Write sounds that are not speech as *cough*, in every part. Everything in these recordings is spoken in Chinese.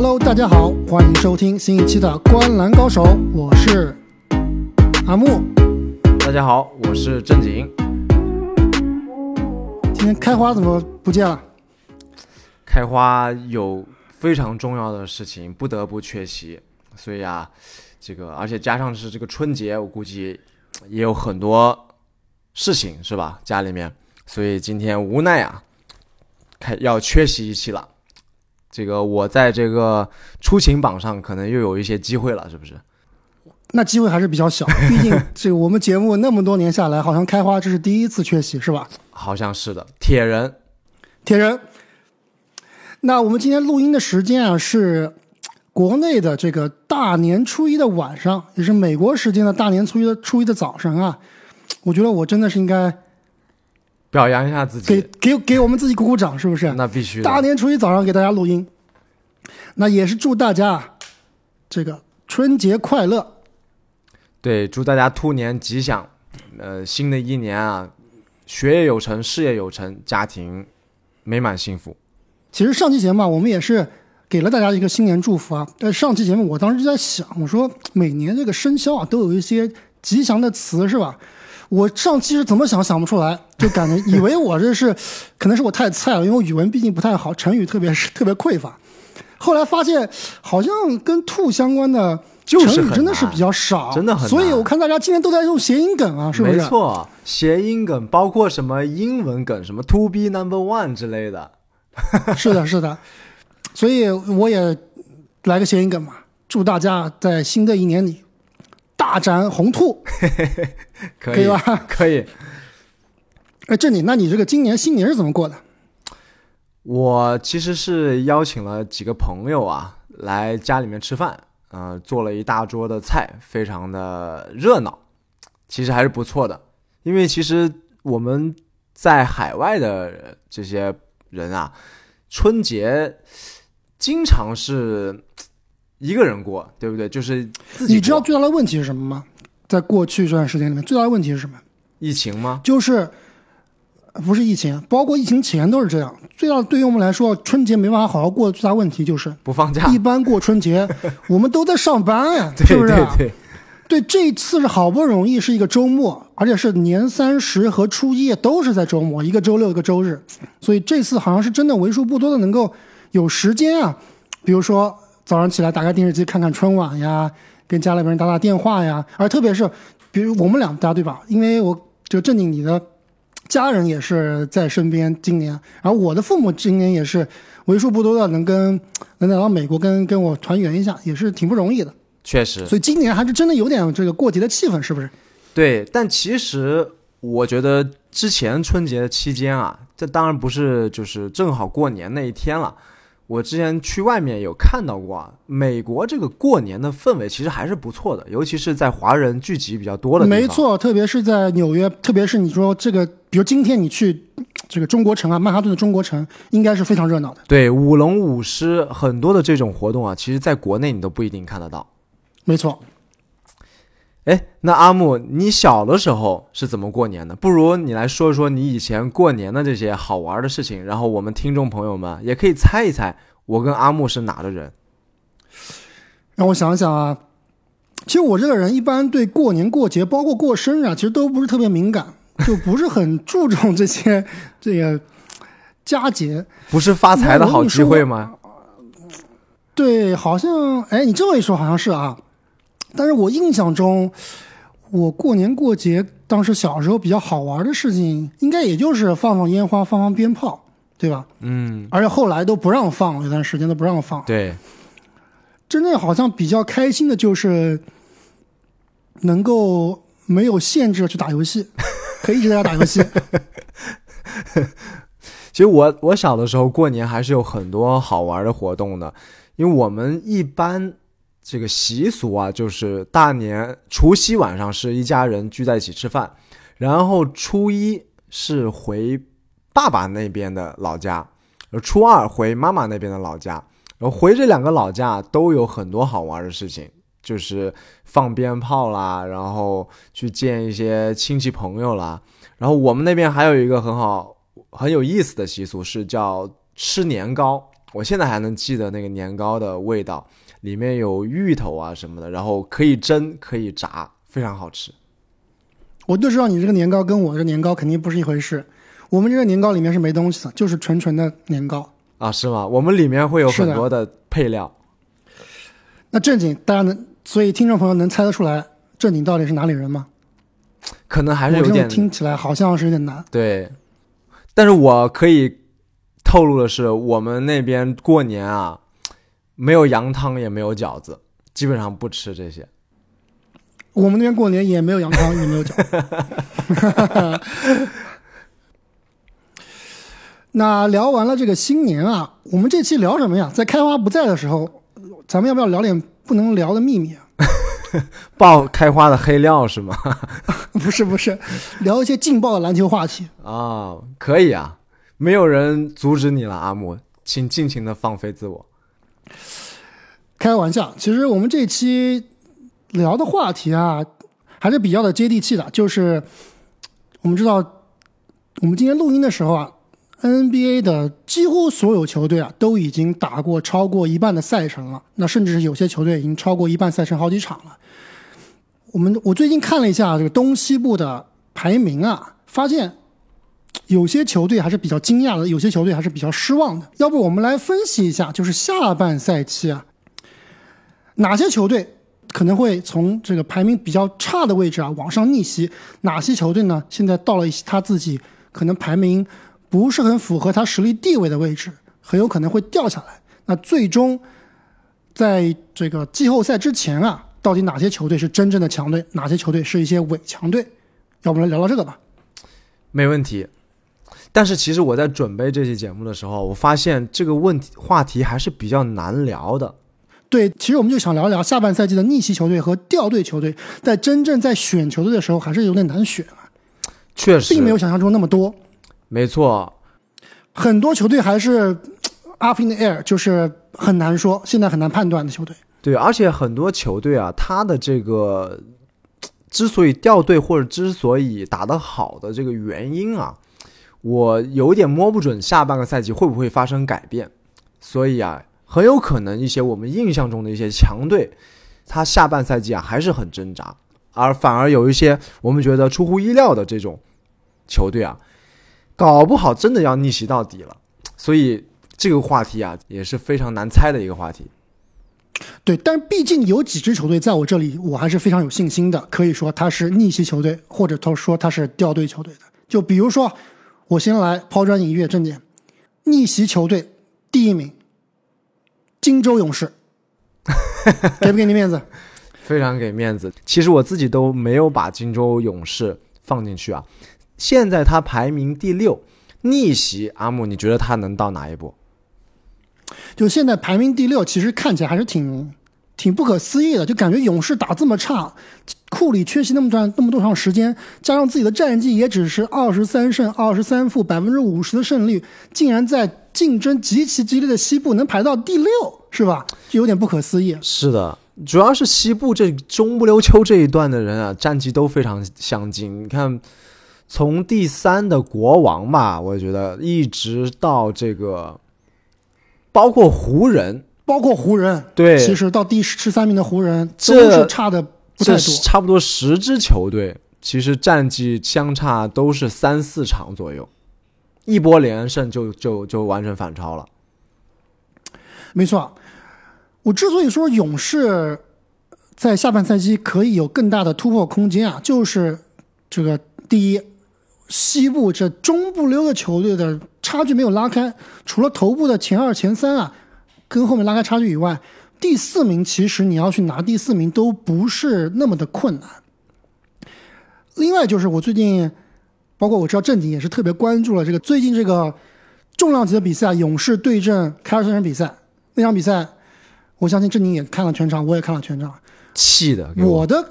Hello，大家好，欢迎收听新一期的《观篮高手》，我是阿木。大家好，我是正经。今天开花怎么不见了？开花有非常重要的事情，不得不缺席，所以啊，这个而且加上是这个春节，我估计也有很多事情是吧？家里面，所以今天无奈啊，开要缺席一期了。这个我在这个出勤榜上可能又有一些机会了，是不是？*laughs* 那机会还是比较小，毕竟这个我们节目那么多年下来，好像开花这是第一次缺席，是吧？*laughs* 好像是的，铁人，铁人。那我们今天录音的时间啊，是国内的这个大年初一的晚上，也是美国时间的大年初一的初一的早上啊。我觉得我真的是应该表扬一下自己，给给给我们自己鼓鼓掌，是不是？那必须的大年初一早上给大家录音，那也是祝大家这个春节快乐。对，祝大家兔年吉祥，呃，新的一年啊，学业有成，事业有成，家庭美满幸福。其实上期节目啊，我们也是给了大家一个新年祝福啊。但上期节目我当时就在想，我说每年这个生肖啊都有一些吉祥的词是吧？我上期是怎么想想不出来，就感觉 *laughs* 以为我这是可能是我太菜了，因为我语文毕竟不太好，成语特别是特别匮乏。后来发现好像跟兔相关的就是成语真的是比较少，真的很所以我看大家今天都在用谐音梗啊，是不是？没错，谐音梗包括什么英文梗，什么 “to be number one” 之类的。*laughs* 是的，是的，所以我也来个谐音梗嘛，祝大家在新的一年里大展宏图，*laughs* *laughs* 可可以吧？*laughs* 可以。哎，这里，那你这个今年新年是怎么过的？我其实是邀请了几个朋友啊来家里面吃饭，呃，做了一大桌的菜，非常的热闹，其实还是不错的。因为其实我们在海外的这些人啊，春节经常是一个人过，对不对？就是自己你知道最大的问题是什么吗？在过去这段时间里面，最大的问题是什么？疫情吗？就是呃不是疫情，包括疫情前都是这样。最大的对于我们来说，春节没办法好好过的最大问题就是，不放假？一般过春节 *laughs* 我们都在上班呀，对是不是？对对，对，这一次是好不容易是一个周末，而且是年三十和初一都是在周末，一个周六一个周日，所以这次好像是真的为数不多的能够有时间啊，比如说早上起来打开电视机看看春晚呀，跟家里边人打打电话呀，而特别是比如我们两家对吧？因为我就正经你的家人也是在身边，今年，然后我的父母今年也是为数不多的能跟能来到美国跟跟我团圆一下，也是挺不容易的。确实。所以今年还是真的有点这个过节的气氛，是不是？对，但其实我觉得之前春节的期间啊，这当然不是就是正好过年那一天了。我之前去外面有看到过啊，美国这个过年的氛围其实还是不错的，尤其是在华人聚集比较多的地方。没，错，特别是在纽约，特别是你说这个，比如今天你去这个中国城啊，曼哈顿的中国城，应该是非常热闹的。对舞龙舞狮很多的这种活动啊，其实在国内你都不一定看得到。没错，哎，那阿木，你小的时候是怎么过年的？不如你来说说你以前过年的这些好玩的事情，然后我们听众朋友们也可以猜一猜，我跟阿木是哪的人。让我想想啊，其实我这个人一般对过年过节，包括过生日啊，其实都不是特别敏感，就不是很注重这些这个佳节。不是发财的好机会吗？对，好像哎，你这么一说，好像是啊。但是我印象中，我过年过节当时小时候比较好玩的事情，应该也就是放放烟花、放放鞭炮，对吧？嗯，而且后来都不让放了，有段时间都不让放。对，真正好像比较开心的就是能够没有限制的去打游戏，*laughs* 可以一直在家打游戏。*laughs* 其实我我小的时候过年还是有很多好玩的活动的，因为我们一般这个习俗啊，就是大年除夕晚上是一家人聚在一起吃饭，然后初一是回爸爸那边的老家，初二回妈妈那边的老家，然后回这两个老家都有很多好玩的事情，就是放鞭炮啦，然后去见一些亲戚朋友啦，然后我们那边还有一个很好很有意思的习俗是叫吃年糕，我现在还能记得那个年糕的味道，里面有芋头啊什么的，然后可以蒸可以炸，非常好吃。我就知道你这个年糕跟我这年糕肯定不是一回事。我们这个年糕里面是没东西的，就是纯纯的年糕。啊，是吗？我们里面会有很多的配料。那正经，大家能，所以听众朋友能猜得出来正经到底是哪里人吗？可能还是有点听起来好像是有点难。对，但是我可以透露的是，我们那边过年啊，没有羊汤，也没有饺子，基本上不吃这些。我们那边过年也没有羊汤，也没有饺子。那聊完了这个新年啊，我们这期聊什么呀？在开花不在的时候，咱们要不要聊点不能聊的秘密啊？*laughs* 爆开花的黑料是吗？*laughs* 不是不是，聊一些劲爆的篮球话题。啊，可以啊，没有人阻止你了，阿木，请尽情的放飞自我。开个玩笑，其实我们这期聊的话题啊，还是比较的接地气的。就是我们知道，我们今天录音的时候啊，NBA 的几乎所有球队啊，都已经打过超过一半的赛程了。那甚至是有些球队已经超过一半赛程好几场了。我们我最近看了一下这个东西部的排名啊，发现有些球队还是比较惊讶的，有些球队还是比较失望的。要不我们来分析一下，就是下半赛期啊，哪些球队可能会从这个排名比较差的位置啊往上逆袭？哪些球队呢？现在到了他自己可能排名不是很符合他实力地位的位置，很有可能会掉下来。那最终在这个季后赛之前啊，到底哪些球队是真正的强队，哪些球队是一些伪强队？要不来聊聊这个吧。没问题。但是其实我在准备这期节目的时候，我发现这个问题话题还是比较难聊的。对，其实我们就想聊聊下半赛季的逆袭球队和掉队球队，在真正在选球队的时候，还是有点难选啊，确实，并没有想象中那么多。没错，很多球队还是 up in the air，就是很难说，现在很难判断的球队。对，而且很多球队啊，他的这个之所以掉队或者之所以打得好的这个原因啊，我有点摸不准下半个赛季会不会发生改变，所以啊，很有可能一些我们印象中的一些强队，他下半赛季啊还是很挣扎，而反而有一些我们觉得出乎意料的这种球队啊，搞不好真的要逆袭到底了，所以这个话题啊也是非常难猜的一个话题。对，但是毕竟有几支球队在我这里，我还是非常有信心的，可以说他是逆袭球队，或者他说他是掉队球队的。就比如说，我先来抛砖引玉，正点，逆袭球队第一名，金州勇士，*laughs* 给不给你面子？非常给面子。其实我自己都没有把金州勇士放进去啊。现在他排名第六，逆袭。阿木，你觉得他能到哪一步？就现在排名第六，其实看起来还是挺挺不可思议的，就感觉勇士打这么差，库里缺席那么长那么多长时间，加上自己的战绩也只是二十三胜二十三负，百分之五十的胜率，竟然在竞争极其激烈的西部能排到第六，是吧？就有点不可思议。是的，主要是西部这中不溜秋这一段的人啊，战绩都非常相近。你看，从第三的国王吧，我觉得一直到这个，包括湖人，包括湖人，对其实到第十三名的湖人都这是差的这多。差不多十支球队，其实战绩相差都是三四场左右，一波连胜就就就完全反超了。没错，我之所以说勇士在下半赛季可以有更大的突破空间啊，就是这个第一，西部这中不溜的球队的差距没有拉开，除了头部的前二、前三啊，跟后面拉开差距以外，第四名其实你要去拿第四名都不是那么的困难。另外就是我最近，包括我知道正经也是特别关注了这个最近这个重量级的比赛，勇士对阵凯尔特人比赛那场比赛，我相信正经也看了全场，我也看了全场。气的，我我的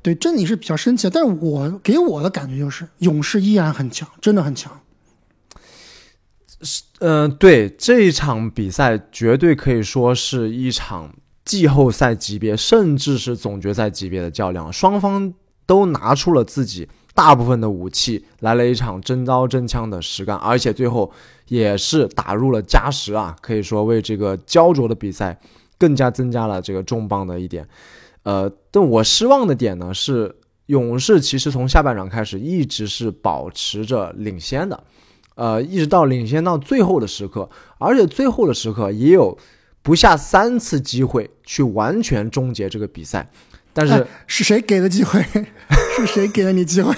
对正经是比较生气的，但是我给我的感觉就是勇士依然很强，真的很强。嗯、对这一场比赛绝对可以说是一场季后赛级别，甚至是总决赛级别的较量，双方都拿出了自己大部分的武器，来了一场真刀真枪的实干，而且最后也是打入了加时啊，可以说为这个焦灼的比赛更加增加了这个重磅的一点。呃，但我失望的点呢是，勇士其实从下半场开始一直是保持着领先的，呃，一直到领先到最后的时刻，而且最后的时刻也有不下三次机会去完全终结这个比赛，但是、哎是谁给的机会？*laughs* 是谁给了你机会？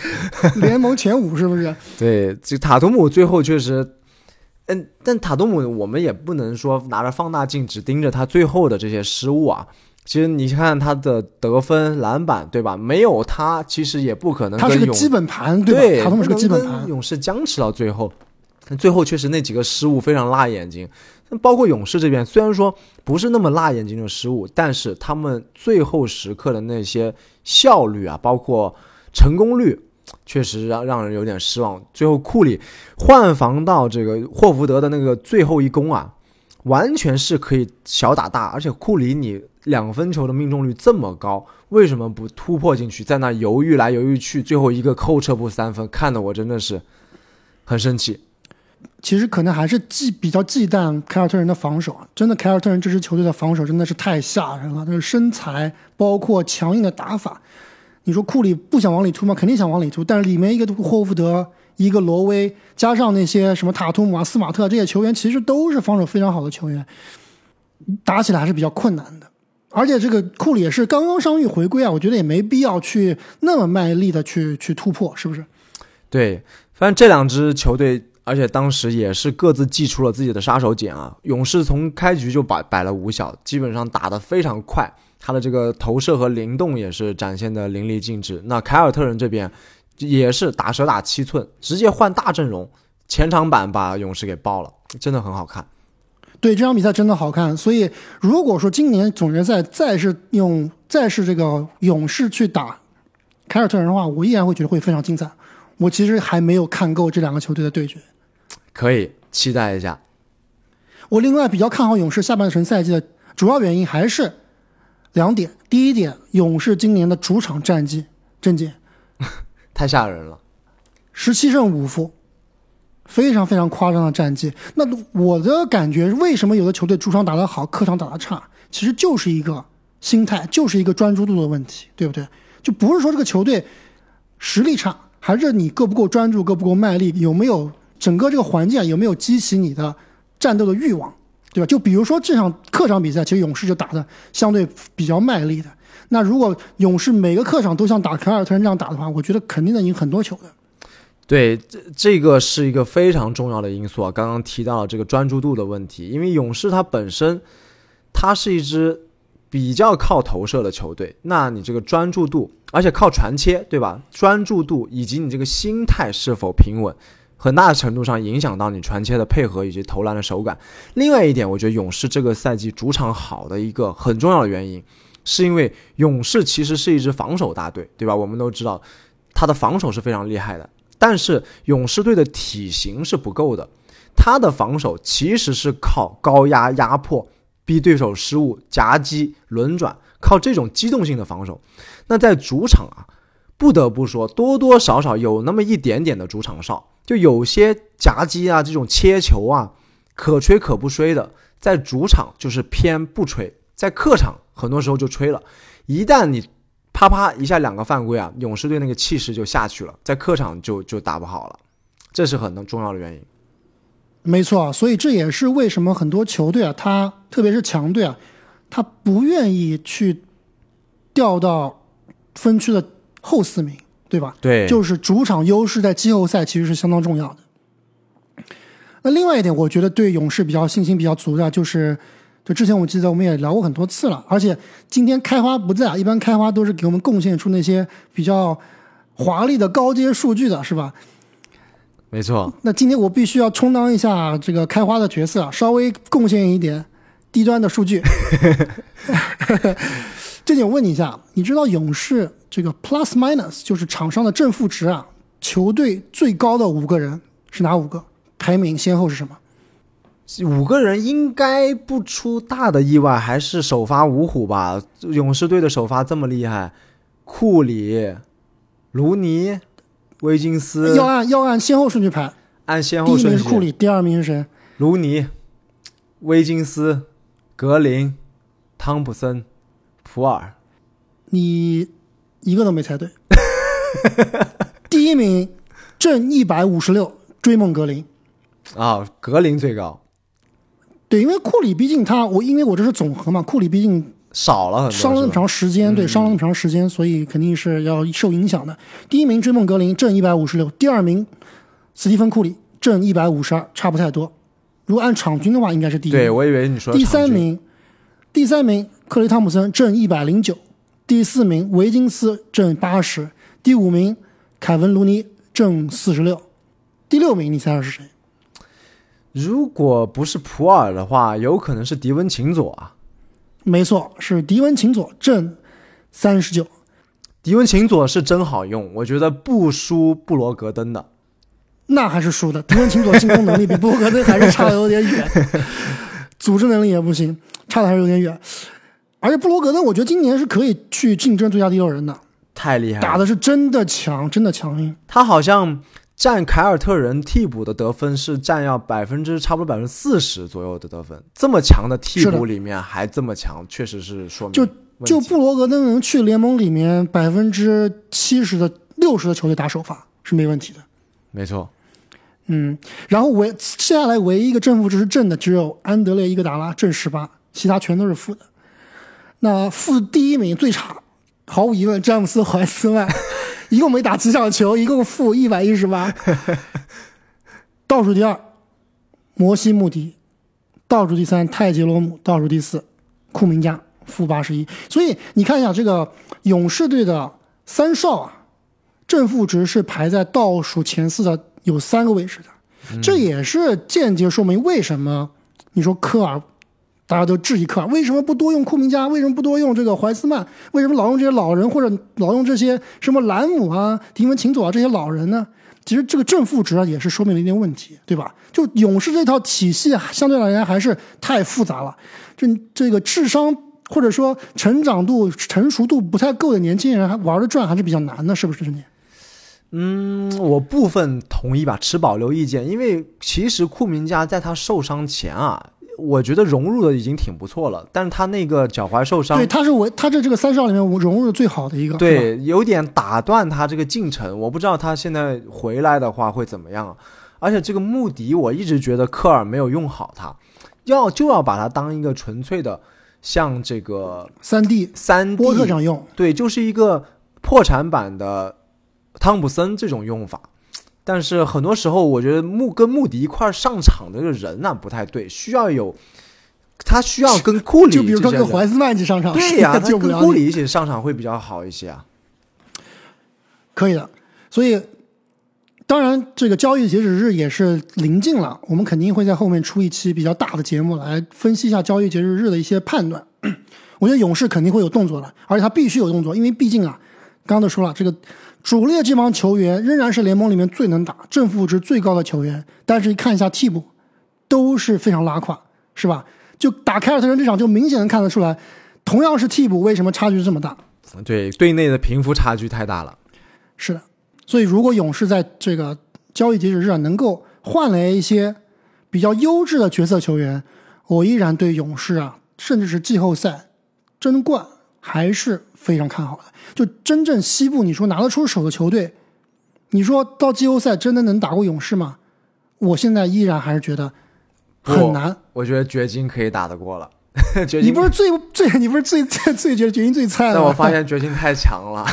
*laughs* 联盟前五是不是？对，这塔图姆最后确实，嗯，但塔图姆我们也不能说拿着放大镜只盯着他最后的这些失误啊。其实你看他的得分、篮板，对吧？没有他，其实也不可能跟勇他是个基本盘，对吧？塔图姆是个基本盘。勇士僵持到最后，最后确实那几个失误非常辣眼睛。包括勇士这边，虽然说不是那么辣眼睛的失误，但是他们最后时刻的那些效率啊，包括成功率，确实让让人有点失望。最后库里换防到这个霍福德的那个最后一攻啊，完全是可以小打大，而且库里你两分球的命中率这么高，为什么不突破进去，在那犹豫来犹豫去，最后一个扣撤步三分，看得我真的是很生气。其实可能还是忌比较忌惮凯尔特人的防守，真的凯尔特人这支球队的防守真的是太吓人了，那个身材包括强硬的打法。你说库里不想往里突吗？肯定想往里突，但是里面一个霍福德，一个罗威，加上那些什么塔图姆啊、斯马特这些球员，其实都是防守非常好的球员，打起来还是比较困难的。而且这个库里也是刚刚伤愈回归啊，我觉得也没必要去那么卖力的去去突破，是不是？对，反正这两支球队，而且当时也是各自祭出了自己的杀手锏啊。勇士从开局就摆摆了五小，基本上打得非常快，他的这个投射和灵动也是展现的淋漓尽致。那凯尔特人这边也是打蛇打七寸，直接换大阵容，前场版把勇士给爆了，真的很好看。对这场比赛真的好看，所以如果说今年总决赛再是用再是这个勇士去打凯尔特人的话，我依然会觉得会非常精彩。我其实还没有看够这两个球队的对决。可以期待一下。我另外比较看好勇士下半程赛季的主要原因还是两点。第一点，勇士今年的主场战绩，郑姐太吓人了。十七胜五负，非常非常夸张的战绩。那我的感觉，为什么有的球队主场打得好，客场打得差？其实就是一个心态，就是一个专注度的问题，对不对？就不是说这个球队实力差，还是你够不够专注，够不够卖力，有没有整个这个环境有没有激起你的战斗的欲望，对吧？就比如说这场客场比赛，其实勇士就打的相对比较卖力的。那如果勇士每个客场都像打凯尔特人这样打的话，我觉得肯定能赢很多球的。对，这这个是一个非常重要的因素啊。刚刚提到了这个专注度的问题，因为勇士它本身它是一支比较靠投射的球队，那你这个专注度，而且靠传切，对吧？专注度以及你这个心态是否平稳，很大程度上影响到你传切的配合以及投篮的手感。另外一点，我觉得勇士这个赛季主场好的一个很重要的原因，是因为勇士其实是一支防守大队，对吧？我们都知道他的防守是非常厉害的。但是勇士队的体型是不够的，他的防守其实是靠高压压迫、逼对手失误、夹击、轮转，靠这种机动性的防守。那在主场啊，不得不说多多少少有那么一点点的主场哨，就有些夹击啊、这种切球啊，可吹可不吹的，在主场就是偏不吹，在客场很多时候就吹了。一旦你啪啪一下两个犯规啊，勇士队那个气势就下去了，在客场就就打不好了，这是很重要的原因。没错，所以这也是为什么很多球队啊，他特别是强队啊，他不愿意去掉到分区的后四名，对吧？对就是主场优势在季后赛其实是相当重要的。那另外一点，我觉得对勇士比较信心比较足的，就是就之前我记得我们也聊过很多次了，而且今天开花不在，一般开花都是给我们贡献出那些比较华丽的高阶数据的，是吧？没错，那今天我必须要充当一下这个开花的角色，稍微贡献一点低端的数据。这点我问你一下，你知道勇士这个 plus *laughs* minus 就是场上的正负值啊，球队最高的五个人是哪五个？排名先后是什么？五个人应该不出大的意外，还是首发五虎吧。勇士队的首发这么厉害，库里、卢尼、威金斯，要按要按先后顺序排，按先后顺序，名是库里，第二名是谁？卢尼、威金斯、格林、汤普森、普尔。你一个都没猜对。*laughs* 第一名正一百五十六，追梦格林。啊，格林最高，对，因为库里毕竟他我因为我这是总和嘛，库里毕竟少了很多。伤了那么长时间，对，伤了那么长时间，所以肯定是要受影响的。第一名追梦格林正一百五十六，第二名斯蒂芬库里正一百五十二，差不太多。如果按场均的话，应该是第一。对，我以为你说第，三名，第三名克雷汤普森正一百零九，第四名维金斯正八十，第五名凯文卢尼正四十六，第六名你猜猜是谁？如果不是普尔的话，有可能是迪文琴佐啊。没错，是迪文琴佐正三十九。迪文琴佐是真好用，我觉得不输布罗格登的。那还是输的。迪文琴佐进攻能力比布罗格登还是差的有点远，*laughs* 组织能力也不行，差的还是有点远。而且布罗格登，我觉得今年是可以去竞争最佳第六人的，太厉害了，打的是真的强，真的强硬。他好像占凯尔特人替补的得分是占要百分之差不多百分之四十左右的得分，这么强的替补里面还这么强，确实是说明就就布罗格登能去联盟里面百分之七十的六十的球队打首发是没问题的。没错，嗯，然后唯接下来唯一一个正负值是正的只有安德烈伊戈达拉正十八，其他全都是负的。那负第一名最差，毫无疑问詹姆斯怀斯曼，一共没打几场球，一共负一百一十八。倒数第二，摩西穆迪；倒数第三，泰杰罗姆；倒数第四，库明加负八十一。所以你看一下这个勇士队的三少啊，正负值是排在倒数前四的，有三个位置的。这也是间接说明为什么你说科尔，大家都质疑科尔为什么不多用库明加，为什么不多用这个怀斯曼，为什么老用这些老人或者老用这些什么兰姆啊、迪文琴佐啊这些老人呢？其实这个正负值啊也是说明了一点问题，对吧？就勇士这套体系啊相对来讲还是太复杂了，这这个智商或者说成长度、成熟度不太够的年轻人还玩得转还是比较难的，是不是？你？嗯，我部分同意吧，持保留意见，因为其实库明加在他受伤前啊，我觉得融入的已经挺不错了，但是他那个脚踝受伤对，，他是我他这这个三少里面我融入的最好的一个，对，有点打断他这个进程。我不知道他现在回来的话会怎么样。而且这个穆迪，我一直觉得科尔没有用好他，要就要把他当一个纯粹的像这个三 D 三 D 波特这样用，对，就是一个破产版的汤普森这种用法。但是很多时候，我觉得穆跟穆迪一块上场的这个人呢、不太对，需要有他需要跟库里就比如说跟怀斯曼一起上场，对呀、*laughs* 是他救不了你。跟库里一起上场会比较好一些啊。可以的，所以当然这个交易截止日也是临近了，我们肯定会在后面出一期比较大的节目来分析一下交易截止日的一些判断。*clears throat* 我觉得勇士肯定会有动作的，而且他必须有动作，因为毕竟啊，刚刚都说了，这个主力的这帮球员仍然是联盟里面最能打、正负值最高的球员，但是看一下替补，都是非常拉胯，是吧？就打凯尔特人这场就明显能看得出来，同样是替补，为什么差距这么大？对，队内的贫富差距太大了。是的，所以如果勇士在这个交易截止日啊能够换来一些比较优质的角色球员，我依然对勇士啊，甚至是季后赛争冠还是非常看好的。就真正西部你说拿得出手的球队，你说到季后赛真的能打过勇士吗？我现在依然还是觉得很难。我觉得掘金可以打得过了。*laughs* 掘金，你不是最最你不是最最最觉得掘金最菜的吗？但我发现掘金太强了。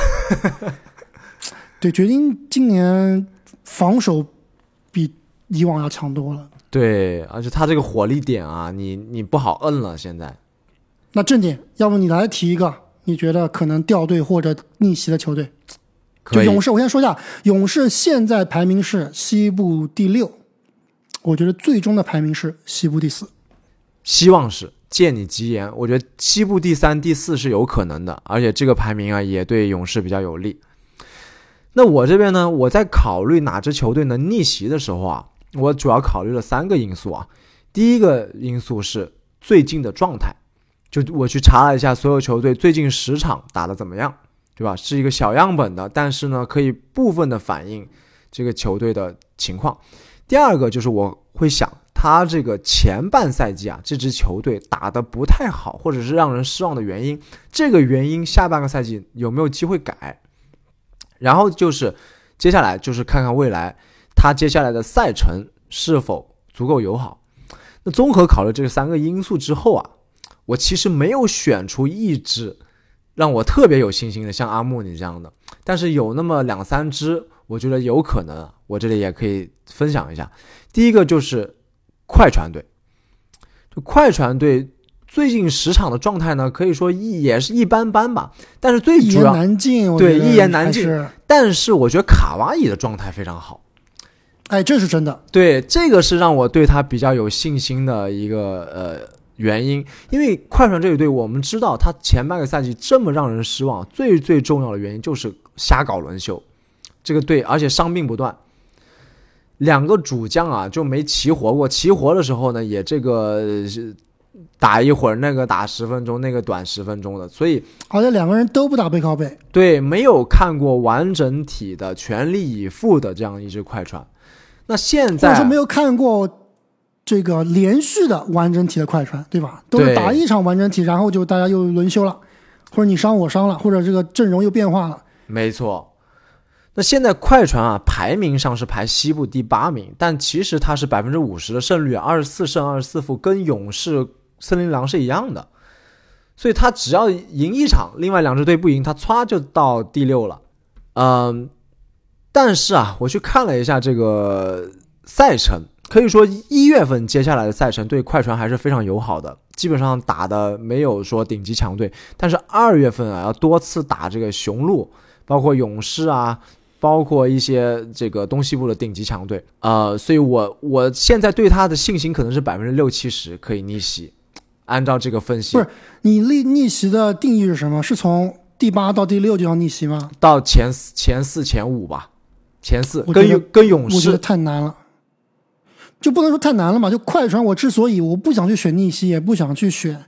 *laughs* 对掘金今年防守比以往要强多了。对，而且他这个火力点啊，你你不好摁了。现在那正经，要不你来提一个你觉得可能掉队或者逆袭的球队？就勇士，我先说一下，勇士现在排名是西部第六，我觉得最终的排名是西部第四。希望是借你吉言，我觉得西部第三、第四是有可能的，而且这个排名啊也对勇士比较有利。那我这边呢，我在考虑哪支球队能逆袭的时候啊，我主要考虑了三个因素啊。第一个因素是最近的状态，就我去查了一下所有球队最近十场打得怎么样，对吧？是一个小样本的，但是呢，可以部分的反映这个球队的情况。第二个就是我会想，他这个前半赛季啊，这支球队打得不太好，或者是让人失望的原因，这个原因下半个赛季有没有机会改？然后就是接下来就是看看未来他接下来的赛程是否足够友好。那综合考虑这三个因素之后啊，我其实没有选出一支让我特别有信心的，像阿木你这样的，但是有那么两三支，我觉得有可能，我这里也可以分享一下。第一个就是快船队，就快船队最近十场的状态呢，可以说一也是一般般吧，但是最一言主要对一言难尽但是我觉得卡哇伊的状态非常好。哎，这是真的。对，这个是让我对他比较有信心的一个呃原因，因为快船这一队，我们知道他前半个赛季这么让人失望，最最重要的原因就是瞎搞轮休，这个队而且伤病不断，两个主将啊就没齐活过，齐活的时候呢也这个打一会儿，那个打十分钟，那个短十分钟的，所以好像两个人都不打背靠背，对，没有看过完整体的全力以赴的这样一支快船。那现在说没有看过这个连续的完整体的快船，对吧？都是打一场完整体，然后就大家又轮休了，或者你伤我伤了，或者这个阵容又变化了。没错，那现在快船啊，排名上是排西部第八名，但其实它是百分之五十的胜率，二十四胜二十四负，跟勇士、森林狼是一样的。所以他只要赢一场，另外两支队不赢，他歘就到第六了。嗯，但是啊，我去看了一下这个赛程，可以说一月份接下来的赛程对快船还是非常友好的，基本上打的没有说顶级强队。但是二月份啊，要多次打这个雄鹿，包括勇士啊，包括一些这个东西部的顶级强队，呃，所以我我现在对他的信心可能是百分之六七十可以逆袭。按照这个分析不是，你逆逆袭的定义是什么？是从第八到第六就要逆袭吗？到前四前四前五吧，前四跟勇跟勇我觉得士太难了，就不能说太难了嘛。就快船，我之所以我不想去选逆袭，也不想去选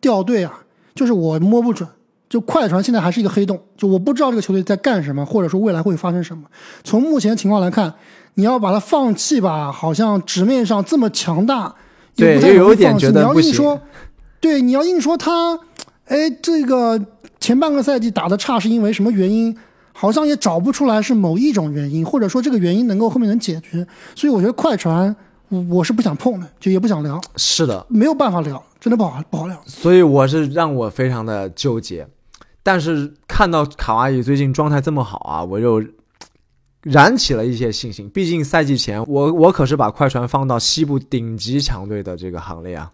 掉队啊，就是我摸不准。就快船现在还是一个黑洞，就我不知道这个球队在干什么，或者说未来会发生什么。从目前情况来看，你要把它放弃吧，好像纸面上这么强大，对也不太有点觉得不行硬说，对，你要硬说他，哎，这个前半个赛季打的差是因为什么原因？好像也找不出来是某一种原因，或者说这个原因能够后面能解决。所以我觉得快船，我我是不想碰的，就也不想聊，是的，没有办法聊，真的不好不好聊。所以我是让我非常的纠结。但是看到卡哇伊最近状态这么好啊，我又燃起了一些信心。毕竟赛季前我我可是把快船放到西部顶级强队的这个行列啊。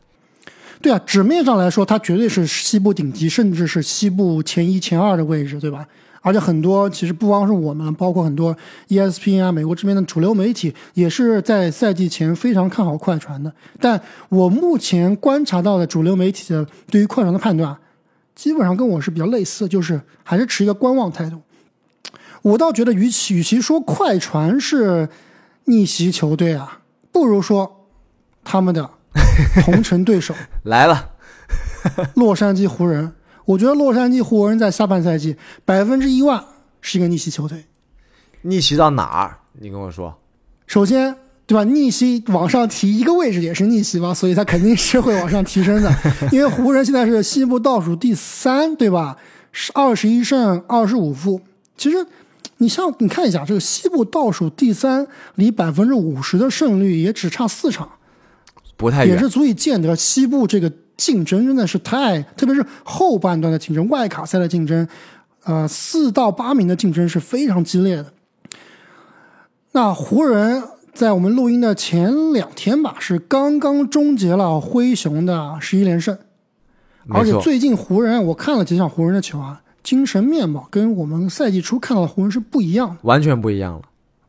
对啊，纸面上来说，他绝对是西部顶级，甚至是西部前一、前二的位置，对吧？而且很多其实不光是我们，包括很多 ESPN 啊，美国这边的主流媒体也是在赛季前非常看好快船的。但我目前观察到的主流媒体的对于快船的判断，基本上跟我是比较类似，就是还是持一个观望态度。我倒觉得与其与其说快船是逆袭球队啊，不如说他们的同城对手 *laughs* 来了，洛杉矶湖人。我觉得洛杉矶湖人在下半赛季百分之一万是一个逆袭球队。逆袭到哪儿？你跟我说。首先，对吧？逆袭往上提一个位置也是逆袭吧，所以他肯定是会往上提升的。*laughs* 因为湖人现在是西部倒数第三，对吧？是二十一胜二十五负。其实，你像你看一下这个西部倒数第三，离百分之五十的胜率也只差四场。不太远，也是足以见得西部这个竞争真的是太，特别是后半段的竞争，外卡赛的竞争，呃，四到八名的竞争是非常激烈的。那湖人，在我们录音的前两天吧，是刚刚终结了灰熊的十一连胜，而，且最近湖人，我看了几场湖人的球啊，精神面貌跟我们赛季初看到的湖人是不一样的。完全不一样了。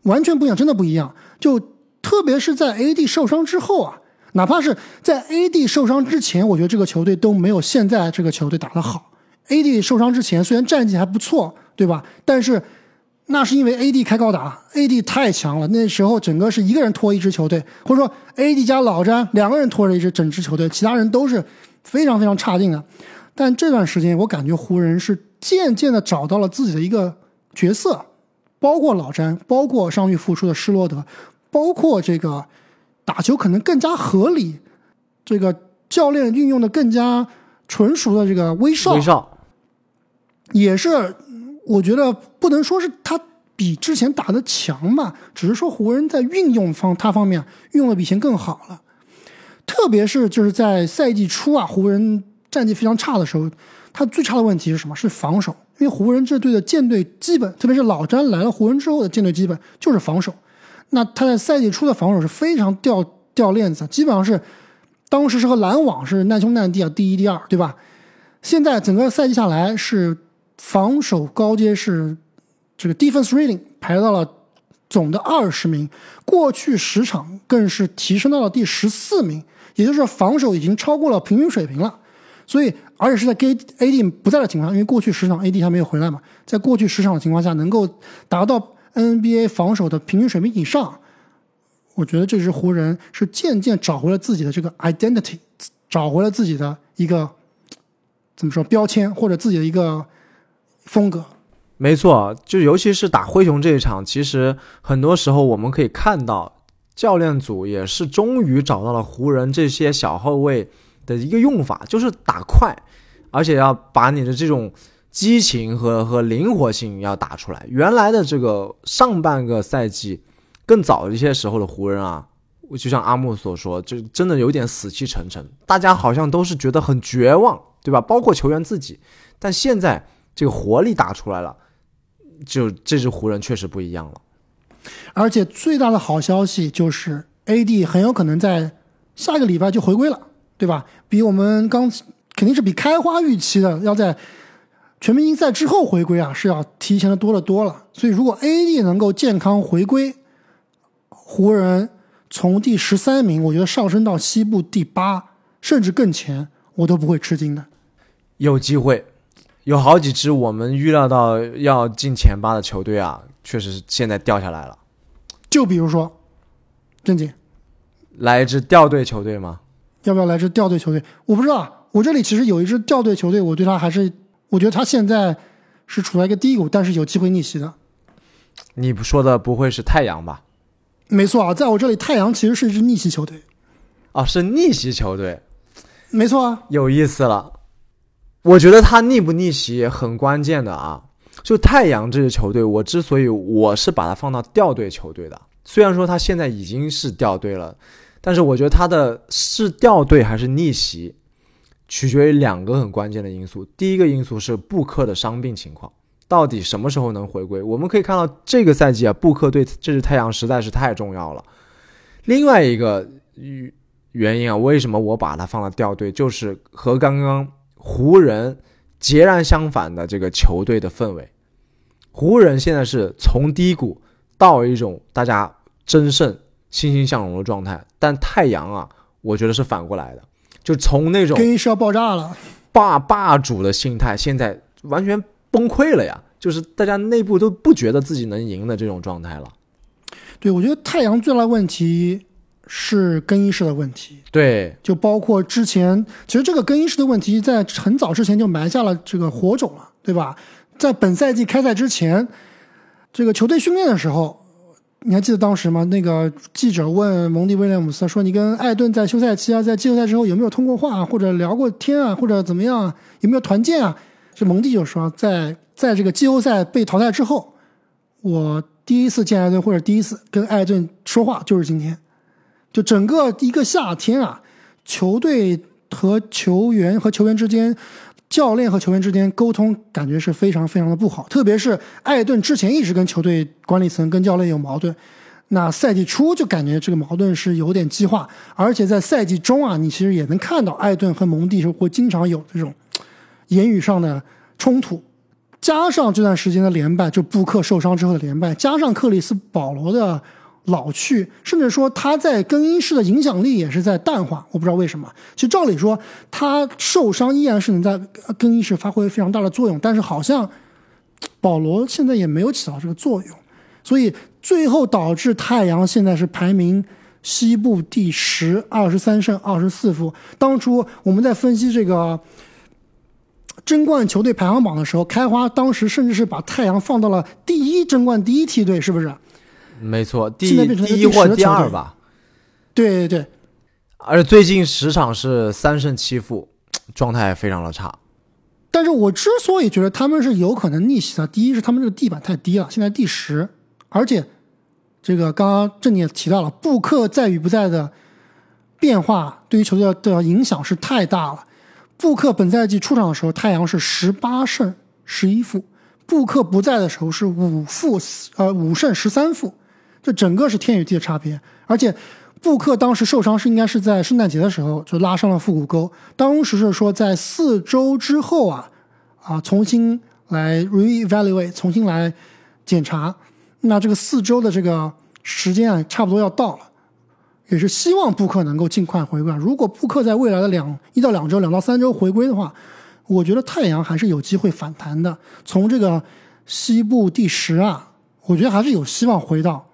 完全不一样，真的不一样。就特别是在 AD 受伤之后啊，哪怕是在 AD 受伤之前，我觉得这个球队都没有现在这个球队打得好。AD 受伤之前虽然战绩还不错，对吧？但是那是因为 AD 开高打，AD 太强了。那时候整个是一个人拖一支球队，或者说 AD 加老詹两个人拖着一支整支球队，其他人都是非常非常差劲的。但这段时间我感觉湖人是渐渐的找到了自己的一个角色，包括老詹，包括伤愈复出的施罗德，包括这个打球可能更加合理，这个教练运用的更加纯熟的这个威少，威少也是我觉得不能说是他比之前打的强吧，只是说湖人在运用方他方面运用的比以前更好了。特别是就是在赛季初啊，湖人战绩非常差的时候，他最差的问题是什么？是防守。因为湖人这队的舰队基本，特别是老詹来了湖人之后的舰队基本就是防守。那他在赛季初的防守是非常掉掉链子，基本上是当时是和篮网是难兄难弟啊，第一、第二，对吧？现在整个赛季下来是防守高阶是这个 defense rating 排到了总的二十名，过去十场更是提升到了第十四名，也就是防守已经超过了平均水平了。所以，而且是在 A A D 不在的情况下，因为过去十场 A D 还没有回来嘛，在过去十场的情况下，能够达到 N B A 防守的平均水平以上，我觉得这支湖人是渐渐找回了自己的这个 identity，找回了自己的一个怎么说标签或者自己的一个风格。没错，就尤其是打灰熊这一场，其实很多时候我们可以看到，教练组也是终于找到了湖人这些小后卫。的一个用法就是打快，而且要把你的这种激情和和灵活性要打出来。原来的这个上半个赛季更早一些时候的湖人啊，就像阿木所说，就真的有点死气沉沉，大家好像都是觉得很绝望，对吧？包括球员自己。但现在这个活力打出来了，就这支湖人确实不一样了。而且最大的好消息就是，AD 很有可能在下个礼拜就回归了。对吧？比我们刚肯定是比开花预期的要在全明星赛之后回归啊，是要提前的多了多了。所以如果 AD 能够健康回归，湖人从第十三名，我觉得上升到西部第八，甚至更前，我都不会吃惊的。有机会，有好几支我们预料到要进前八的球队啊，确实是现在掉下来了。就比如说，正经，来一支掉队球队吗？要不要来支掉队球队？我不知道。我这里其实有一支掉队球队，我对他还是，我觉得他现在是处在一个低谷，但是有机会逆袭的。你不说的不会是太阳吧？没错啊，在我这里，太阳其实是一支逆袭球队。啊，是逆袭球队。没错啊，有意思了。我觉得他逆不逆袭很关键的啊。就太阳这支球队，我之所以我是把它放到掉队球队的，虽然说他现在已经是掉队了。但是我觉得他的是掉队还是逆袭，取决于两个很关键的因素。第一个因素是布克的伤病情况，到底什么时候能回归？我们可以看到这个赛季啊，布克对这支太阳实在是太重要了。另外一个原因啊，为什么我把它放到掉队，就是和刚刚湖人截然相反的这个球队的氛围。湖人现在是从低谷到一种大家争胜。欣欣向荣的状态，但太阳啊，我觉得是反过来的，就从那种更衣室要爆炸了，霸霸主的心态，现在完全崩溃了呀！就是大家内部都不觉得自己能赢的这种状态了。对，我觉得太阳最大的问题是更衣室的问题。对，就包括之前，其实这个更衣室的问题在很早之前就埋下了这个火种了，对吧？在本赛季开赛之前，这个球队训练的时候。你还记得当时吗？那个记者问蒙蒂威廉姆斯说：“你跟艾顿在休赛期啊，在季后赛之后有没有通过话，或者聊过天啊，或者怎么样？有没有团建啊？”这蒙蒂就说：“在在这个季后赛被淘汰之后，我第一次见艾顿，或者第一次跟艾顿说话就是今天。就整个一个夏天啊，球队和球员和球员之间。”教练和球员之间沟通感觉是非常非常的不好，特别是艾顿之前一直跟球队管理层、跟教练有矛盾，那赛季初就感觉这个矛盾是有点激化，而且在赛季中啊，你其实也能看到艾顿和蒙蒂是会经常有这种言语上的冲突，加上这段时间的连败，就布克受伤之后的连败，加上克里斯保罗的。老去，甚至说他在更衣室的影响力也是在淡化，我不知道为什么。其实照理说，他受伤依然是能在更衣室发挥非常大的作用，但是好像保罗现在也没有起到这个作用，所以最后导致太阳现在是排名西部第十，二十三胜二十四负。当初我们在分析这个争冠球队排行榜的时候，开花当时甚至是把太阳放到了第一争冠第一梯队，是不是？没错，第现在变成了第一或第二吧。对对对，而且最近十场是三胜七负，状态非常的差。但是我之所以觉得他们是有可能逆袭的，第一是他们这个地板太低了，现在第十，而且这个刚刚郑也提到了，布克在与不在的变化对于球队的影响是太大了。布克本赛季出场的时候，太阳是十八胜十一负；布克不在的时候是五负呃五胜十三负，这整个是天与地的差别。而且布克当时受伤是应该是在圣诞节的时候就拉伤了腹股沟，当时是说在四周之后啊啊重新来 reevaluate 重新来检查，那这个四周的这个时间啊差不多要到了。也是希望布克能够尽快回归。如果布克在未来的两一到两周、两到三周回归的话，我觉得太阳还是有机会反弹的。从这个西部第十啊，我觉得还是有希望回到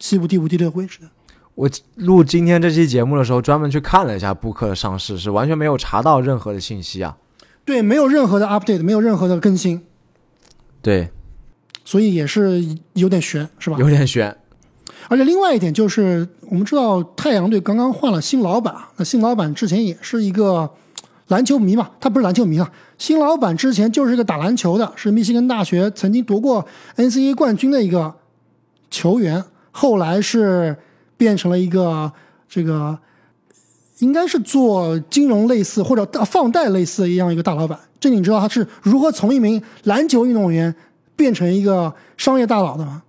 西部第五、第六位置的。我录今天这期节目的时候，专门去看了一下布克的上市，是完全没有查到任何的信息啊。对，没有任何的 update，没有任何的更新，对，所以也是有点悬，是吧？有点悬。而且另外一点就是，我们知道太阳队刚刚换了新老板，那新老板之前也是一个篮球迷嘛，他不是篮球迷啊，新老板之前就是一个打篮球的，是密西根大学曾经夺过 NCAA 冠军的一个球员，后来是变成了一个这个应该是做金融类似或者放贷类似的一样一个大老板。这你知道他是如何从一名篮球运动员变成一个商业大佬的吗？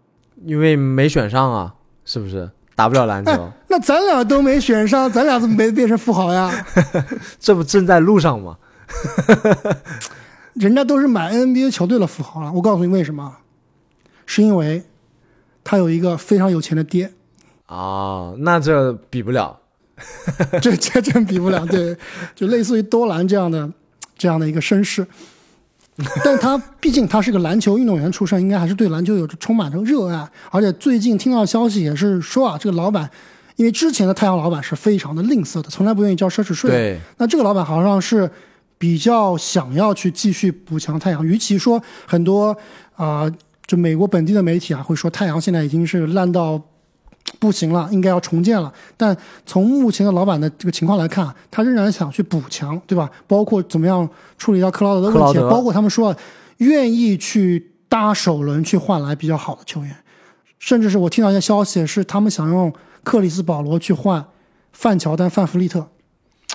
因为没选上啊，是不是打不了篮球？哎，那咱俩都没选上，咱俩怎么没变成富豪呀？*laughs* 这不正在路上吗？*laughs* 人家都是买 NBA 球队的富豪了。我告诉你为什么，是因为他有一个非常有钱的爹。哦，那这比不了。*laughs* 这这真比不了，对，就类似于多兰这样的这样的一个身世。但他毕竟他是个篮球运动员出身，应该还是对篮球有着充满着热爱。而且最近听到消息也是说啊，这个老板，因为之前的太阳老板是非常的吝啬的，从来不愿意交奢侈税。对，那这个老板好像是比较想要去继续补强太阳。与其说很多啊、呃就美国本地的媒体啊会说太阳现在已经是烂到不行了，应该要重建了。但从目前的老板的这个情况来看，他仍然想去补强，对吧？包括怎么样处理掉克劳德的问题，包括他们说愿意去搭首轮去换来比较好的球员，甚至是我听到一些消息是他们想用克里斯保罗去换范乔丹、范弗利特。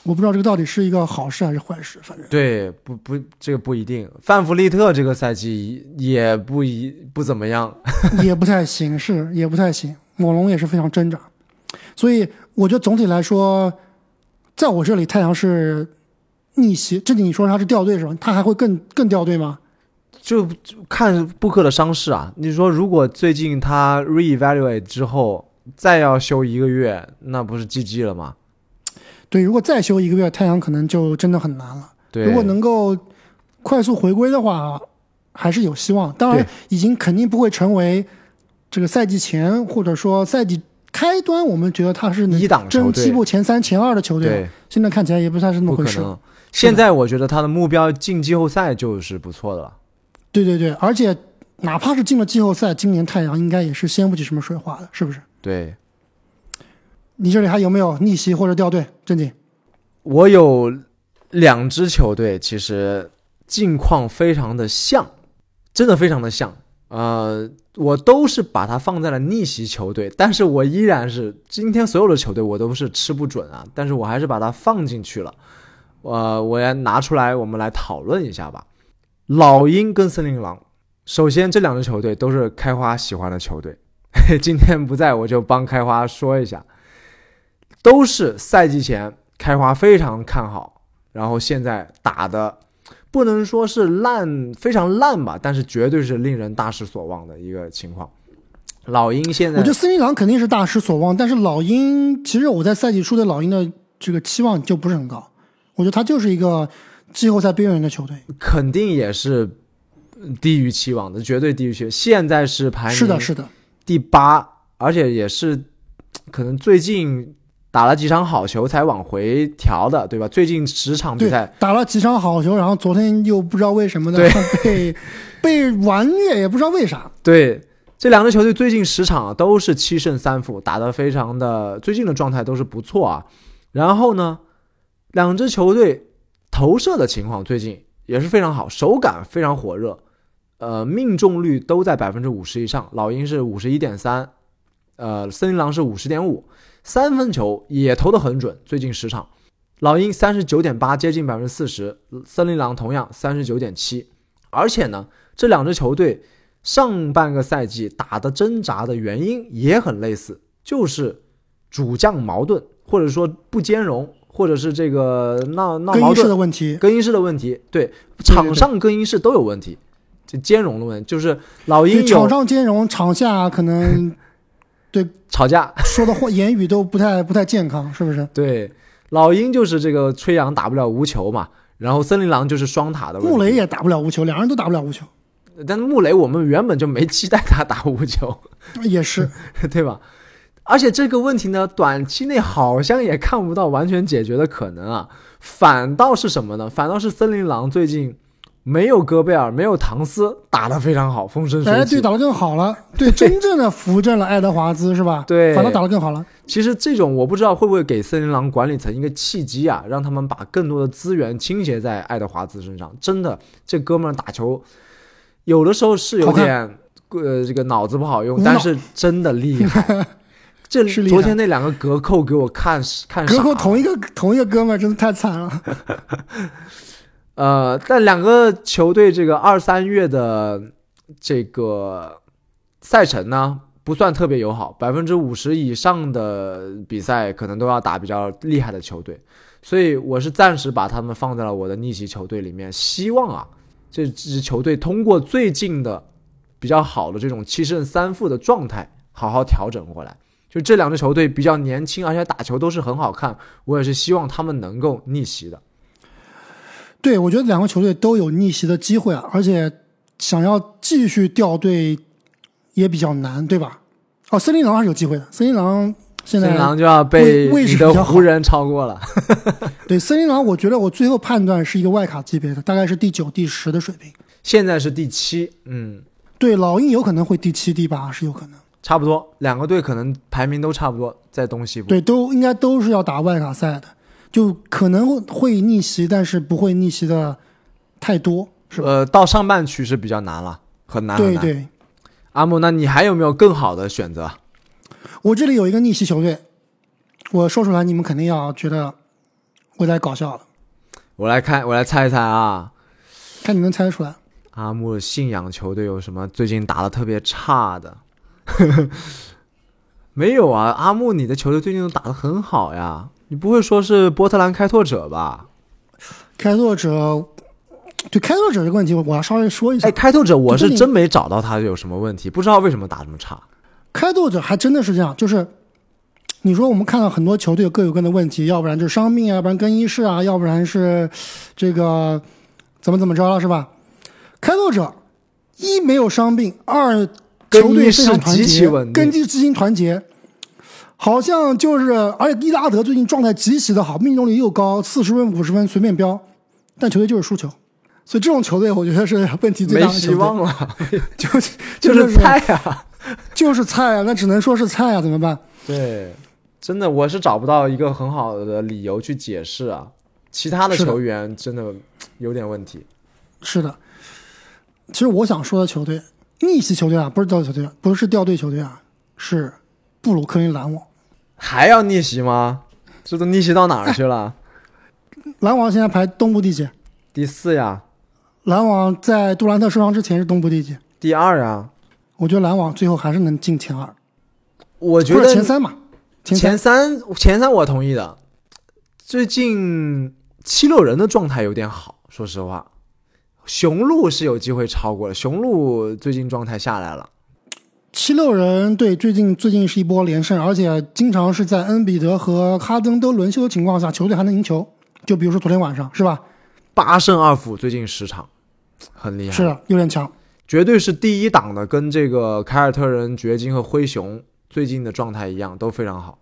我不知道这个到底是一个好事还是坏事，反正对，不不，这个不一定。范弗利特这个赛季也不一不怎么样。*laughs* 也不太行，是也不太行。猛龙也是非常挣扎，所以我觉得总体来说，在我这里太阳是逆袭。这里你说他是掉队是吧？他还会更更掉队吗？就就看布克的伤势啊。你说如果最近他 reevaluate 之后再要休一个月，那不是 GG 了吗？对，如果再休一个月，太阳可能就真的很难了。对，如果能够快速回归的话，还是有希望。当然，已经肯定不会成为这个赛季前或者说赛季开端，我们觉得他是争西部前三、前二的球队。对，现在看起来也不算是那么回事。现在我觉得他的目标进季后赛就是不错的了。对对对，而且哪怕是进了季后赛，今年太阳应该也是掀不起什么水花的，是不是？对你这里还有没有逆袭或者掉队？正经，我有两支球队，其实境况非常的像，真的非常的像。呃，我都是把它放在了逆袭球队，但是我依然是今天所有的球队我都是吃不准啊，但是我还是把它放进去了。呃，我要拿出来，我们来讨论一下吧。老鹰跟森林狼，首先这两支球队都是开花喜欢的球队，*laughs* 今天不在我就帮开花说一下，都是赛季前开花非常看好，然后现在打的不能说是烂，非常烂吧，但是绝对是令人大失所望的一个情况。老鹰现在我觉得森林狼肯定是大失所望，但是老鹰其实我在赛季初对老鹰的这个期望就不是很高，我觉得他就是一个季后赛边缘的球队。肯定也是低于期望的，绝对低于期望。现在是排名是的，是的，第八，而且也是可能最近打了几场好球才往回调的，对吧？最近十场比赛，，打了几场好球，然后昨天又不知道为什么的 *laughs* 被被完虐，也不知道为啥。对这两支球队最近十场啊都是七胜三负，打得非常的，最近的状态都是不错啊。然后呢，两支球队投射的情况最近也是非常好，手感非常火热，呃，命中率都在百分之五十以上。老鹰是五十一点三，呃，森林狼是五十点五，三分球也投得很准。最近十场，老鹰三十九点八，接近百分之四十，森林狼同样三十九点七。而且呢，这两支球队上半个赛季打的挣扎的原因也很类似，就是主将矛盾，或者说不兼容，或者是这个闹闹矛盾室的、问题，更衣室的问题。对，场上更衣室都有问题，这兼容的问题就是老鹰有场上兼容，场下可能吵架，*laughs* 说的话言语都不太不太健康，是不是？对，老鹰就是这个吹杨打不了无球嘛，然后森林狼就是双塔的问题。穆雷也打不了无球，两人都打不了无球，但是穆雷我们原本就没期待他打无球。也是。*laughs* 对吧？而且这个问题呢，短期内好像也看不到完全解决的可能啊。反倒是什么呢？反倒是森林狼最近没有戈贝尔，没有唐斯，打得非常好，风生水起哎，起。对，打得更好了，对，真正的扶正了爱德华兹是吧？*laughs* 对反倒打得更好了。其实这种我不知道会不会给森林狼管理层一个契机啊，让他们把更多的资源倾斜在爱德华兹身上。真的，这哥们儿打球有的时候是有点呃这个脑子不好用，但是真的厉害。这是昨天那两个隔扣给我看看隔扣同一个同一个哥们儿真的太惨了。*laughs* 呃，但两个球队这个二三月的这个赛程呢，不算特别友好，百分之五十以上的比赛可能都要打比较厉害的球队，所以我是暂时把他们放在了我的逆袭球队里面，希望啊这支球队通过最近的比较好的这种七胜三负的状态，好好调整过来。就这两支球队比较年轻，而且打球都是很好看，我也是希望他们能够逆袭的。对，我觉得两个球队都有逆袭的机会啊，而且想要继续掉队也比较难，对吧？哦，森林狼还是有机会的。森林狼现在森林狼就要被位位置你的湖人超过了。*laughs* 对森林狼，我觉得我最后判断是一个外卡级别的，大概是第九、第十的水平。现在是第七，嗯，对，老鹰有可能会第七、第八，是有可能。差不多，两个队可能排名都差不多，在东西部。对，都应该都是要打外卡赛的，就可能会逆袭，但是不会逆袭的太多，是吧？呃，到上半区是比较难了，很难很难。对对，阿木，那你还有没有更好的选择？我这里有一个逆袭球队，我说出来你们肯定要觉得我在搞笑了，我来看，我来猜一猜啊。看你能猜得出来。阿木的信仰球队有什么最近打的特别差的？*laughs* 没有啊，阿木，你的球队最近都打的很好呀。你不会说是波特兰开拓者吧？开拓者，对开拓者这个问题，我要稍微说一下。哎，开拓者我是真没找到他有什么问题，不知道为什么打这么差。开拓者还真的是这样，就是你说我们看到很多球队各有各的问题，要不然就是伤病啊，要不然更衣室啊，要不然是这个怎么怎么着了，是吧？开拓者一没有伤病，二更球队非常团极其结稳定，根基资金团结，好像就是，而且伊拉德最近状态极其的好，命中率又高，四十分、五十分随便飙，但球队就是输球，所以这种球队我觉得是问题最大的球队，希望了，*laughs* *laughs* 就是就是菜啊。*laughs* 就是菜啊，那只能说是菜啊，怎么办？对，真的我是找不到一个很好的理由去解释啊。其他的球员真的有点问题。是的，其实我想说的球队，逆袭球队啊，不是掉队球队，不是掉队球队啊，是布鲁克林篮网。还要逆袭吗？这都逆袭到哪儿去了？*laughs* 篮网现在排东部第几？第四呀，篮网在杜兰特受伤之前是东部第几？第二啊。我觉得篮网最后还是能进前二，我觉得前三嘛。前前三三前三我同意的。最近七六人的状态有点好，说实话，雄鹿是有机会超过了。雄鹿最近状态下来了，七六人队最近最近是一波连胜，而且经常是在恩比德和哈登都轮休的情况下，球队还能赢球。就比如说昨天晚上，是吧？八胜二负，最近十场，很厉害。是的，有点强。绝对是第一档的，跟这个凯尔特人、掘金和灰熊最近的状态一样，都非常好。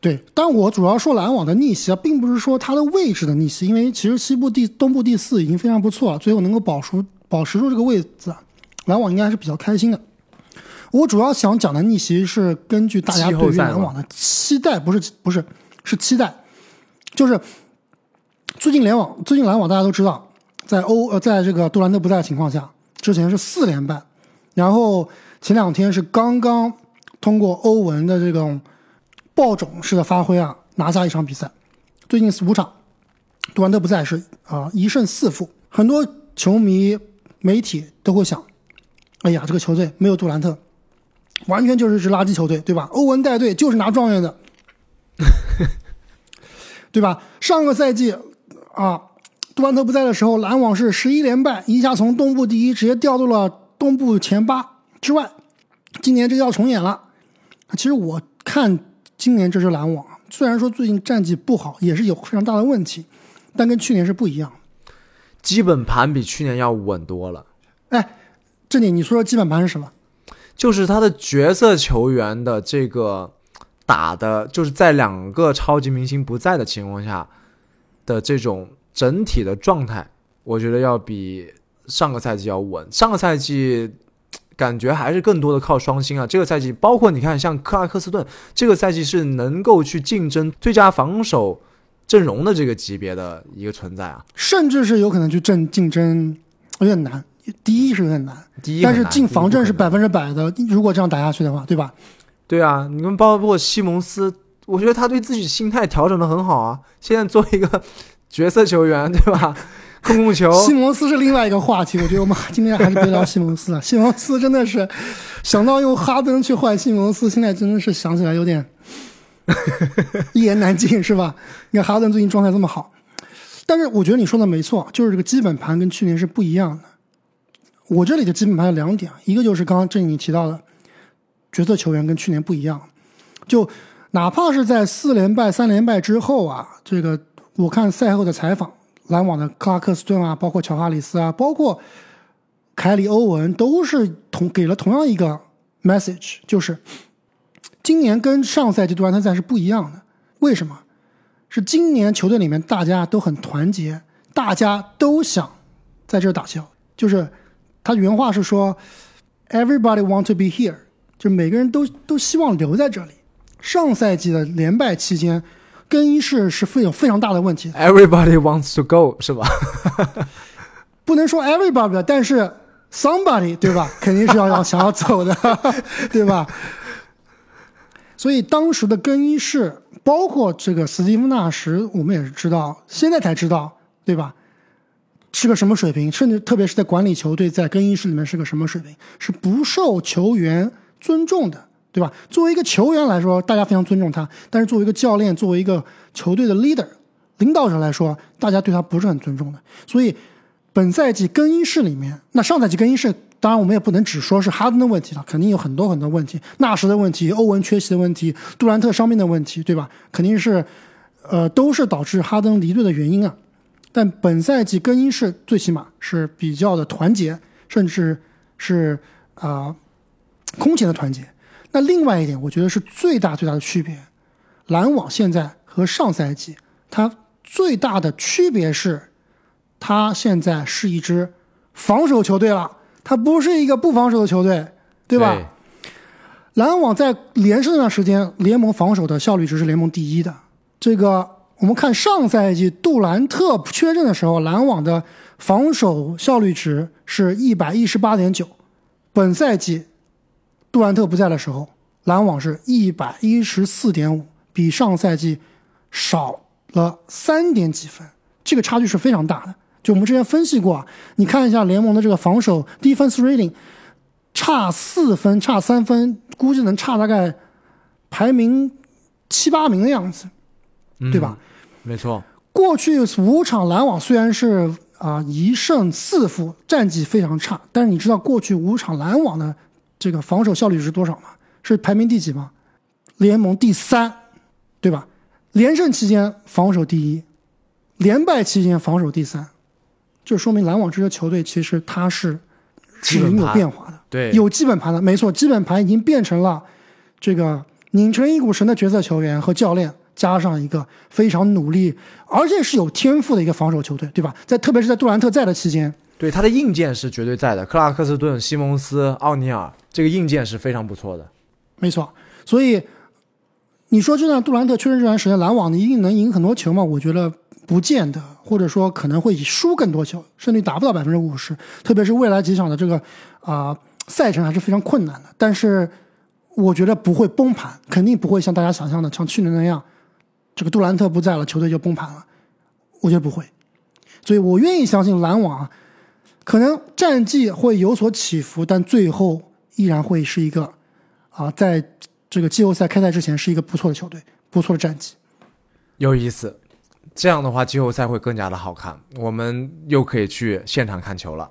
对，但我主要说篮网的逆袭啊，并不是说它的位置的逆袭，因为其实西部第东部第四已经非常不错了，最后能够保持保持住这个位置，篮网应该还是比较开心的。我主要想讲的逆袭是根据大家对于篮网的期待，不是不是是期待，就是最近联网最近篮网大家都知道，在欧呃在这个杜兰特不在的情况下，之前是四连败，然后前两天是刚刚通过欧文的这种爆种式的发挥啊，拿下一场比赛。最近五场，杜兰特不在是啊一胜四负，很多球迷媒体都会想，哎呀这个球队没有杜兰特。完全就是支垃圾球队，对吧？欧文带队就是拿状元的，*laughs* 对吧？上个赛季啊，杜兰特不在的时候，篮网是十一连败，一下从东部第一直接掉到了东部前八之外。今年这个要重演了。其实我看今年这支篮网，虽然说最近战绩不好，也是有非常大的问题，但跟去年是不一样。基本盘比去年要稳多了。哎，这里你说说基本盘是什么？就是他的角色球员的这个打的，就是在两个超级明星不在的情况下的这种整体的状态，我觉得要比上个赛季要稳。上个赛季感觉还是更多的靠双星啊，这个赛季包括你看像克拉克斯顿，这个赛季是能够去竞争最佳防守阵容的这个级别的一个存在啊，甚至是有可能去争竞争，有点难。第一是有点难，第一但是进防阵是百分之百的。如果这样打下去的话，对吧？对啊，你们包括西蒙斯，我觉得他对自己心态调整的很好啊。现在作为一个角色球员，对吧？*laughs* 控控球。西蒙斯是另外一个话题，我觉得我们今天还是别聊西蒙斯了。*laughs* 西蒙斯真的是想到用哈登去换西蒙斯，现在真的是想起来有点 *laughs* 一言难尽，是吧？你看哈登最近状态这么好，但是我觉得你说的没错，就是这个基本盘跟去年是不一样的。我这里的基本盘有两点，一个就是刚刚这你提到的角色球员跟去年不一样，就哪怕是在四连败、三连败之后啊，这个我看赛后的采访，篮网的克拉克斯顿啊，包括乔哈里斯啊，包括凯里欧文，都是同给了同样一个 message，就是今年跟上赛季杜兰特赛是不一样的。为什么？是今年球队里面大家都很团结，大家都想在这打球，就是。他原话是说：“Everybody want to be here，就每个人都都希望留在这里。上赛季的连败期间，更衣室是非有非常大的问题。Everybody wants to go，是吧？*laughs* 不能说 everybody，但是 somebody，对吧？肯定是要要想要走的，*laughs* 对吧？所以当时的更衣室，包括这个斯蒂夫纳什，我们也是知道，现在才知道，对吧？”是个什么水平？甚至特别是在管理球队，在更衣室里面是个什么水平？是不受球员尊重的，对吧？作为一个球员来说，大家非常尊重他；但是作为一个教练，作为一个球队的 leader 领导者来说，大家对他不是很尊重的。所以，本赛季更衣室里面，那上赛季更衣室，当然我们也不能只说是哈登的问题了，肯定有很多很多问题，纳什的问题，欧文缺席的问题，杜兰特伤病的问题，对吧？肯定是，呃，都是导致哈登离队的原因啊。但本赛季更衣室最起码是比较的团结，甚至是啊空前的团结。那另外一点，我觉得是最大最大的区别，篮网现在和上赛季它最大的区别是，它现在是一支防守球队了，它不是一个不防守的球队，对吧？篮网在连胜那段时间，联盟防守的效率值是联盟第一的，这个。我们看上赛季杜兰特缺阵的时候，篮网的防守效率值是一百一十八点九。本赛季杜兰特不在的时候，篮网是一百一十四点五，比上赛季少了三点几分，这个差距是非常大的。就我们之前分析过，你看一下联盟的这个防守 defense rating，差四分，差三分，估计能差大概排名七八名的样子，对吧？没错，过去五场篮网虽然是啊一胜四负，战绩非常差，但是你知道过去五场篮网的这个防守效率是多少吗？是排名第几吗？联盟第三，对吧？连胜期间防守第一，连败期间防守第三，就说明篮网这支球队其实它是是有变化的，对，有基本盘的，没错，基本盘已经变成了这个拧成一股绳的角色球员和教练，加上一个非常努力而且是有天赋的一个防守球队，对吧？在特别是在杜兰特在的期间，对他的硬件是绝对在的，克拉克斯顿、西蒙斯、奥尼尔这个硬件是非常不错的。没错。所以你说就算杜兰特确认这段时间篮网一定能赢很多球吗？我觉得不见得，或者说可能会输更多球，胜率达不到百分之五十。特别是未来几场的这个啊、赛程还是非常困难的，但是我觉得不会崩盘，肯定不会像大家想象的像去年那样，这个杜兰特不在了，球队就崩盘了。我觉得不会，所以我愿意相信篮网啊，可能战绩会有所起伏，但最后依然会是一个啊，在这个季后赛开赛之前是一个不错的球队，不错的战绩。有意思，这样的话季后赛会更加的好看，我们又可以去现场看球了。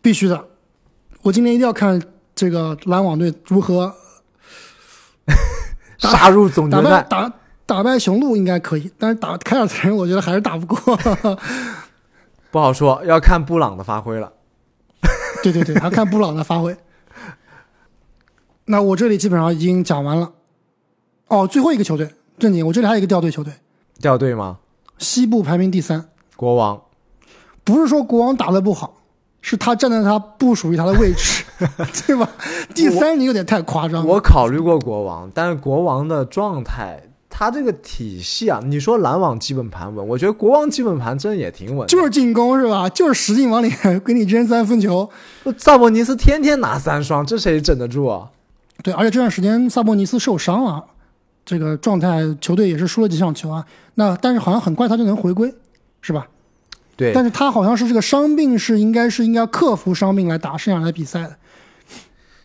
必须的，我今年一定要看这个篮网队如何打 *laughs* 杀入总决赛，败打打败雄鹿，应该可以，但是打凯尔特人，我觉得还是打不过。*laughs* 不好说，要看布朗的发挥了。对 *laughs* 对对，还看布朗的发挥。那我这里基本上已经讲完了。哦，最后一个球队，正经，我这里还有一个掉队球队，掉队吗？西部排名第三。国王，不是说国王打的不好，是他站在他不属于他的位置，*laughs* 对吧？第三你有点太夸张了。我考虑过国王，但是国王的状态，他这个体系啊，你说篮网基本盘稳，我觉得国王基本盘真的也挺稳。就是进攻是吧？就是使劲往里给你扔三分球。*laughs* 萨博尼斯天天拿三双，这谁整得住啊？对，而且这段时间萨博尼斯受伤了，这个状态球队也是输了几场球啊。那但是好像很快他就能回归，是吧？对，但是他好像是这个伤病是应该是应该克服伤病来打剩下来比赛的。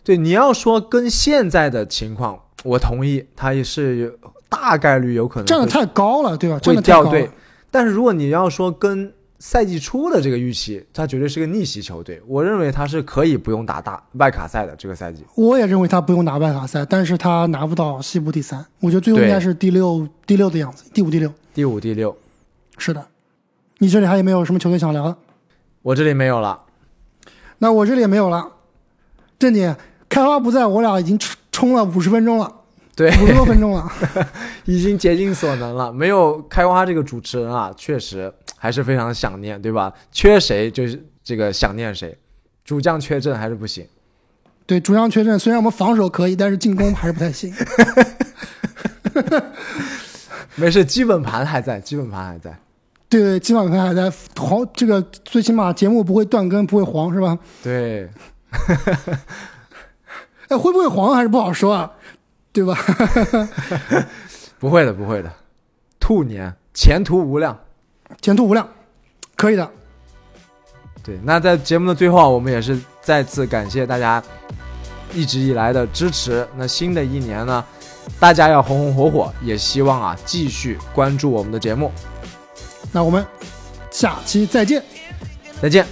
对，你要说跟现在的情况，我同意，他也是有大概率有可能站的太高了，对吧？站会掉队。但是如果你要说跟赛季初的这个预期，他绝对是个逆袭球队。我认为他是可以不用打大外卡赛的这个赛季。我也认为他不用打外卡赛，但是他拿不到西部第三，我觉得最后应该是第六、第六的样子，第五、第六。第五、第六，是的，你这里还有没有什么球队想聊的？我这里没有了。那我这里也没有了。正经，开花不在，我俩已经冲冲了五十分钟了，对，五十多分钟了。*laughs* 已经竭尽所能了。没有开花这个主持人啊，确实还是非常想念，对吧？缺谁就是这个想念谁，主将缺阵还是不行。对，主将缺阵，虽然我们防守可以，但是进攻还是不太行。*laughs* 没事，基本盘还在，基本盘还在。对对，基本盘还在黄，这个最起码节目不会断更，不会黄，是吧？对，哎，会不会黄还是不好说啊，对吧？*laughs* 不会的，不会的。兔年前途无量。前途无量，可以的。对，那在节目的最后啊，我们也是再次感谢大家一直以来的支持。那新的一年呢，大家要红红火火，也希望啊继续关注我们的节目。那我们下期再见。再见。